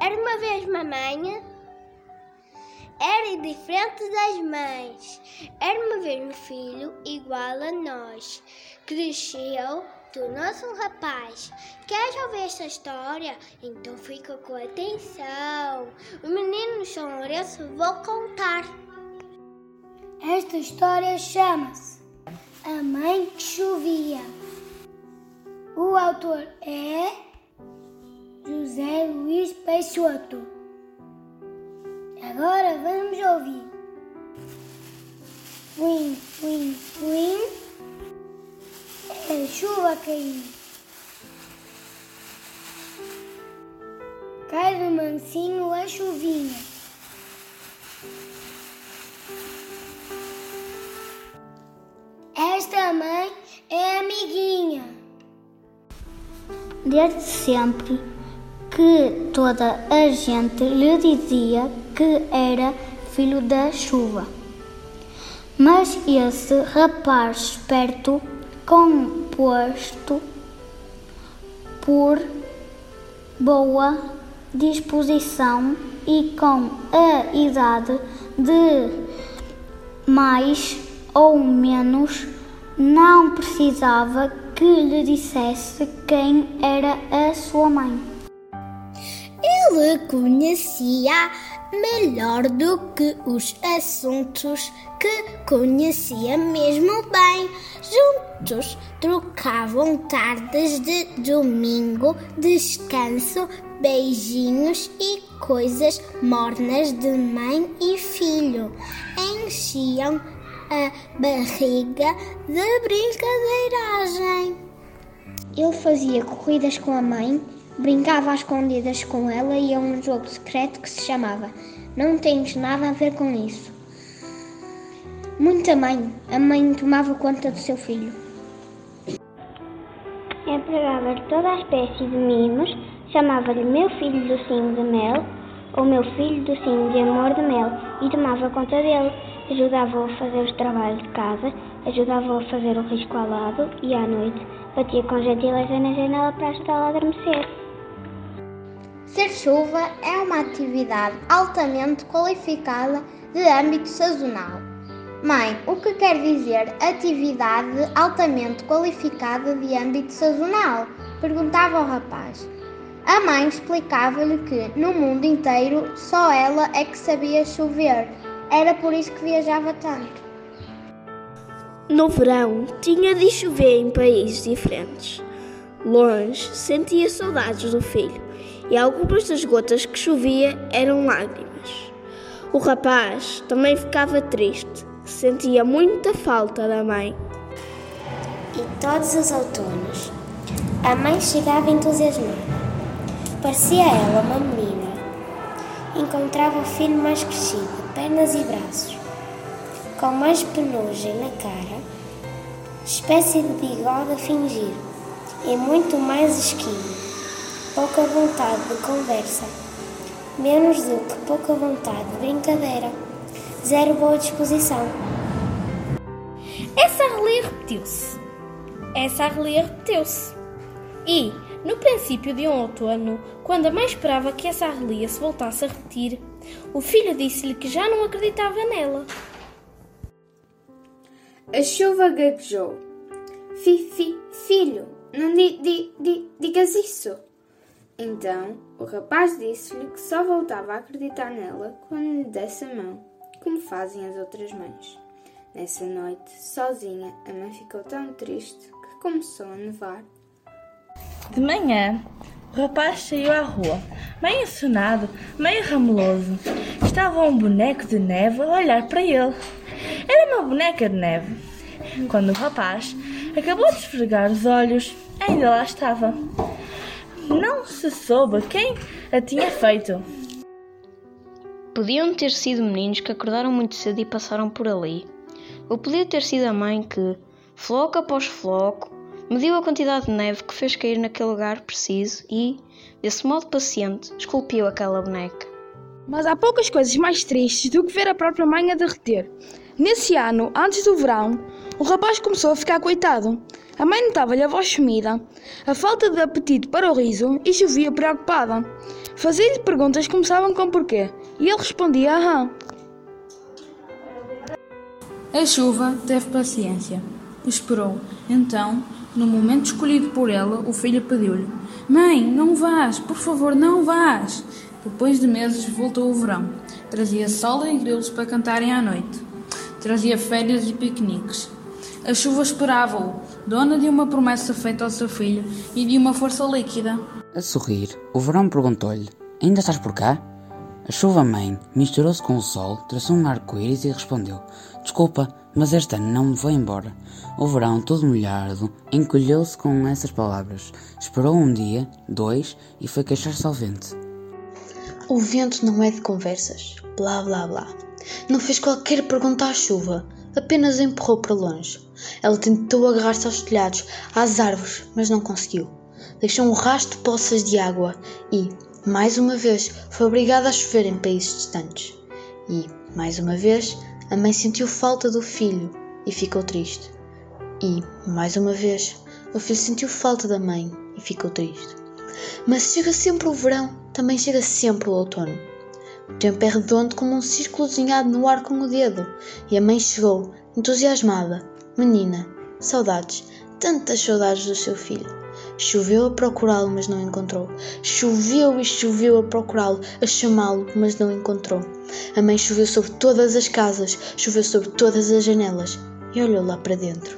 Era uma vez uma mãe, era diferente das mães. Era uma vez um filho igual a nós. Cresceu, tornou-se um rapaz. Queres ouvir esta história? Então fica com atenção. O menino São Lourenço vou contar. Esta história chama-se A Mãe que Chovia. O autor é José Luís Peixoto. Agora vamos ouvir. Flim, flim, flim. É chuva cair. Cai do mansinho a chuvinha. Esta mãe é amiguinha. Desde sempre que toda a gente lhe dizia que era filho da chuva. Mas esse rapaz esperto, composto por boa disposição e com a idade de mais ou menos, não precisava que lhe dissesse quem era a sua mãe. Ele conhecia melhor do que os assuntos que conhecia mesmo bem. Juntos trocavam tardes de domingo, descanso, beijinhos e coisas mornas de mãe e filho. Enchiam a barriga de brincadeiragem. Ele fazia corridas com a mãe, brincava às escondidas com ela e a um jogo secreto que se chamava Não Tens Nada a Ver com Isso. Muita mãe, a mãe tomava conta do seu filho. Empregava toda a espécie de mimos, chamava-lhe meu filho docinho de mel ou meu filho docinho de amor de mel e tomava conta dele. Ajudava-o a fazer os trabalhos de casa, ajudava-o a fazer o risco ao lado e à noite batia com gentileza na janela para ajudá-lo a adormecer. Ser chuva é uma atividade altamente qualificada de âmbito sazonal. Mãe, o que quer dizer atividade altamente qualificada de âmbito sazonal? Perguntava o rapaz. A mãe explicava-lhe que no mundo inteiro só ela é que sabia chover. Era por isso que viajava tanto. No verão, tinha de chover em países diferentes. Longe, sentia saudades do filho, e algumas das gotas que chovia eram lágrimas. O rapaz também ficava triste, sentia muita falta da mãe. E todos os outonos, a mãe chegava entusiasmada. Parecia ela uma menina. Encontrava o filho mais crescido, pernas e braços, com mais penugem na cara, espécie de bigode a fingir, e muito mais esquino, pouca vontade de conversa, menos do que pouca vontade de brincadeira, zero boa disposição. Essa arrelia repetiu-se. Essa arrelia repetiu-se. E, no princípio de um outono, quando a mãe esperava que essa arrelia se voltasse a repetir, o filho disse-lhe que já não acreditava nela. A chuva gaguejou. Fi, fi, filho, não di, di, di, digas isso. Então o rapaz disse-lhe que só voltava a acreditar nela quando lhe desse a mão, como fazem as outras mães. Nessa noite, sozinha, a mãe ficou tão triste que começou a nevar. De manhã, o rapaz saiu à rua, meio ensunado, meio rameloso. Estava um boneco de neve a olhar para ele. Era uma boneca de neve. Quando o rapaz acabou de esfregar os olhos, ainda lá estava. Não se soube quem a tinha feito. Podiam ter sido meninos que acordaram muito cedo e passaram por ali. Ou podia ter sido a mãe que, floco após floco, mediu a quantidade de neve que fez cair naquele lugar preciso e, desse modo paciente, esculpiu aquela boneca. Mas há poucas coisas mais tristes do que ver a própria mãe a derreter. Nesse ano, antes do verão, O rapaz começou a ficar coitado. A mãe notava-lhe a voz sumida, a falta de apetite para o riso e chovia preocupada. Fazia-lhe perguntas que começavam com porquê e ele respondia aham. A chuva teve paciência. Esperou. Então, no momento escolhido por ela, o filho pediu-lhe: Mãe, não vás, por favor, não vás. Depois de meses voltou o verão. Trazia sol e grilos para cantarem à noite. Trazia férias e piqueniques. A chuva esperava-o, dona de uma promessa feita ao seu filho e de uma força líquida. A sorrir, o verão perguntou-lhe: Ainda estás por cá? A chuva-mãe misturou-se com o sol, traçou um arco-íris e respondeu: Desculpa, mas este ano não me vou embora. O verão, todo molhado, encolheu-se com essas palavras. Esperou um dia, dois, e foi queixar-se ao vento. O vento não é de conversas. Blá blá blá. Não fez qualquer pergunta à chuva, apenas a empurrou para longe. Ela tentou agarrar-se aos telhados, às árvores, mas não conseguiu. Deixou um rastro de poças de água e, mais uma vez, foi obrigada a chover em países distantes. E, mais uma vez, a mãe sentiu falta do filho e ficou triste. E, mais uma vez, o filho sentiu falta da mãe e ficou triste. Mas chega sempre o verão, também chega sempre o outono. O tempo é redondo como um círculo desenhado no ar com o dedo, e a mãe chegou, entusiasmada. Menina, saudades, tantas saudades do seu filho. Choveu a procurá-lo, mas não encontrou. Choveu e choveu a procurá-lo, a chamá-lo, mas não encontrou. A mãe choveu sobre todas as casas, choveu sobre todas as janelas e olhou lá para dentro.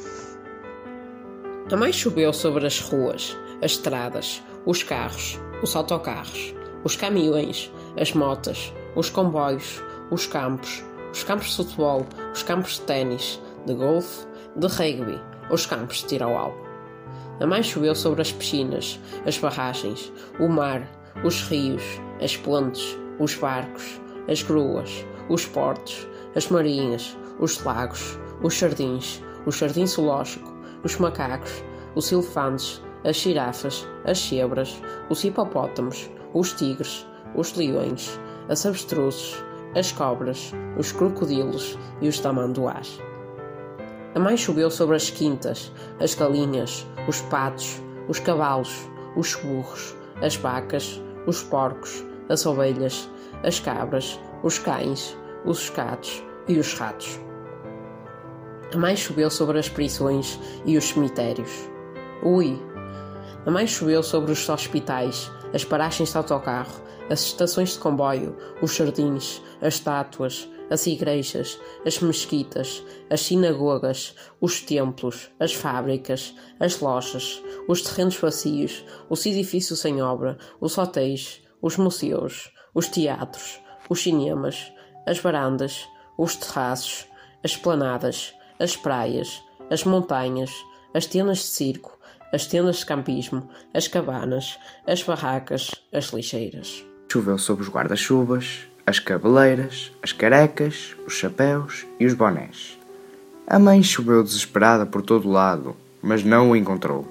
A mãe choveu sobre as ruas, as estradas, os carros, os autocarros, os caminhões, as motas, os comboios, os campos, os campos de futebol, os campos de ténis, de golfe, de rugby, os campos de tiro ao alvo. A mãe choveu sobre as piscinas, as barragens, o mar, os rios, as pontes, os barcos, as gruas, os portos, as marinhas, os lagos, os jardins, o jardim zoológico, os macacos, os elefantes, as girafas, as zebras, os hipopótamos, os tigres, os leões, as avestruzes, as cobras, os crocodilos e os tamanduás. A mãe choveu sobre as quintas, as galinhas, os patos, os cavalos, os burros, as vacas, os porcos, as ovelhas, as cabras, os cães, os gatos e os ratos. A mãe choveu sobre as prisões e os cemitérios. Ui! A mãe choveu sobre os hospitais, as paragens de autocarro, as estações de comboio, os jardins, as estátuas, as igrejas, as mesquitas, as sinagogas, os templos, as fábricas, as lojas, os terrenos vazios, os edifícios em obra, os hotéis, os museus, os teatros, os cinemas, as varandas, os terraços, as planadas, as praias, as montanhas, as tendas de circo, as tendas de campismo, as cabanas, as barracas, as lixeiras. Choveu sobre os guarda-chuvas, as cabeleiras, as carecas, os chapéus e os bonés. A mãe choveu desesperada por todo lado, mas não o encontrou.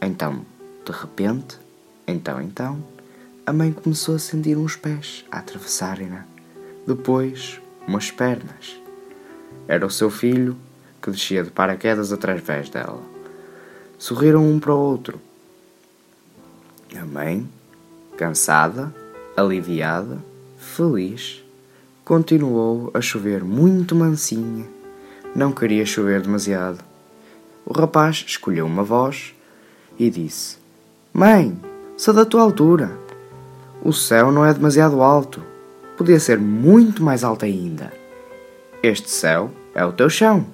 Então, de repente, então, então, a mãe começou a sentir uns pés a atravessarem-na, depois umas pernas. Era o seu filho que descia de paraquedas através dela. Sorriram um para o outro. A mãe, cansada, aliviada, feliz, continuou a chover muito mansinha. Não queria chover demasiado. O rapaz escolheu uma voz e disse: Mãe, sou da tua altura. O céu não é demasiado alto. Podia ser muito mais alto ainda. Este céu é o teu chão.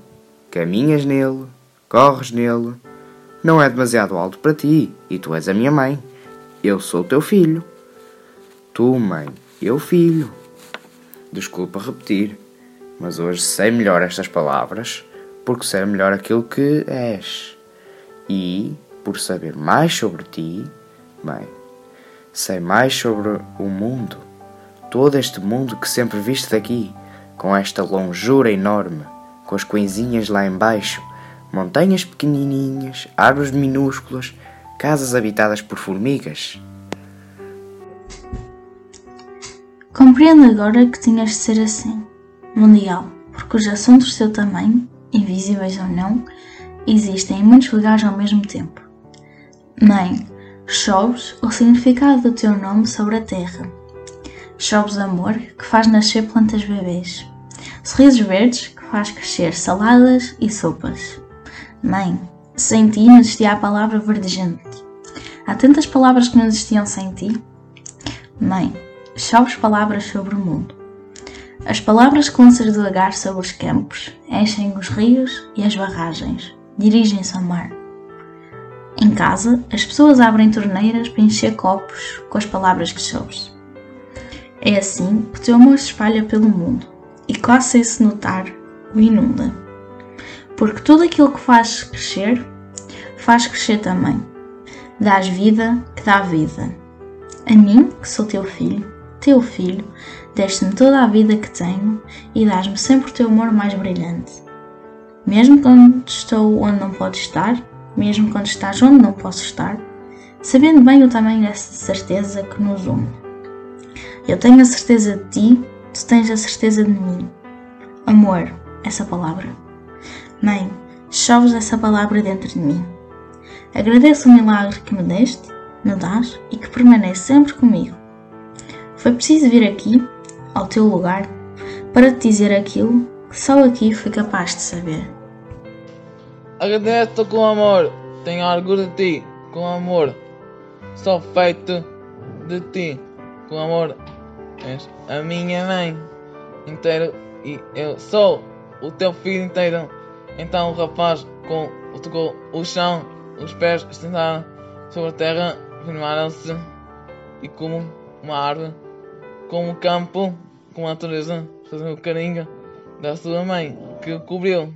Caminhas nele, corres nele. Não é demasiado alto para ti e tu és a minha mãe. Eu sou o teu filho. Tu, mãe, eu, filho. Desculpa repetir, mas hoje sei melhor estas palavras porque sei melhor aquilo que és. E, por saber mais sobre ti, bem, sei mais sobre o mundo, todo este mundo que sempre viste daqui, com esta longura enorme, com as coisinhas lá embaixo, montanhas pequenininhas, árvores minúsculas, casas habitadas por formigas. Compreendo agora que tinhas de ser assim, mundial, porque os assuntos do seu tamanho invisíveis ou não, existem em muitos lugares ao mesmo tempo. Mãe, choves o significado do teu nome sobre a terra. Choves amor que faz nascer plantas bebês. Sorrisos verdes que faz crescer saladas e sopas. Mãe, sem ti não existia a palavra verdejante. Há tantas palavras que não existiam sem ti. Mãe, choves palavras sobre o mundo. As palavras que lanças devagar sobre os campos enchem os rios e as barragens, dirigem-se ao mar. Em casa, as pessoas abrem torneiras para encher copos com as palavras que choves. É assim que o teu amor se espalha pelo mundo e, quase sem se notar, o inunda. Porque tudo aquilo que faz crescer, faz crescer também. Dás vida que dá vida. A mim, que sou teu filho, teu filho, deste-me toda a vida que tenho e dás-me sempre o teu amor mais brilhante. Mesmo quando estou onde não podes estar, mesmo quando estás onde não posso estar, sabendo bem o tamanho dessa certeza que nos une. Eu tenho a certeza de ti, tu tens a certeza de mim. Amor, essa palavra. Mãe, choves essa palavra dentro de mim. Agradeço o milagre que me deste, me dás e que permanece sempre comigo. Foi preciso vir aqui, ao teu lugar, para te dizer aquilo que só aqui fui capaz de saber. Agradeço com amor, tenho orgulho de ti, com amor. Sou feito de ti, com amor. És a minha mãe inteiro e eu sou o teu filho inteiro. Então o rapaz com, tocou o chão, os pés estendaram sobre a terra, firmaram-se e como uma árvore, como um campo, como a natureza, fazendo o carinho da sua mãe que o cobriu.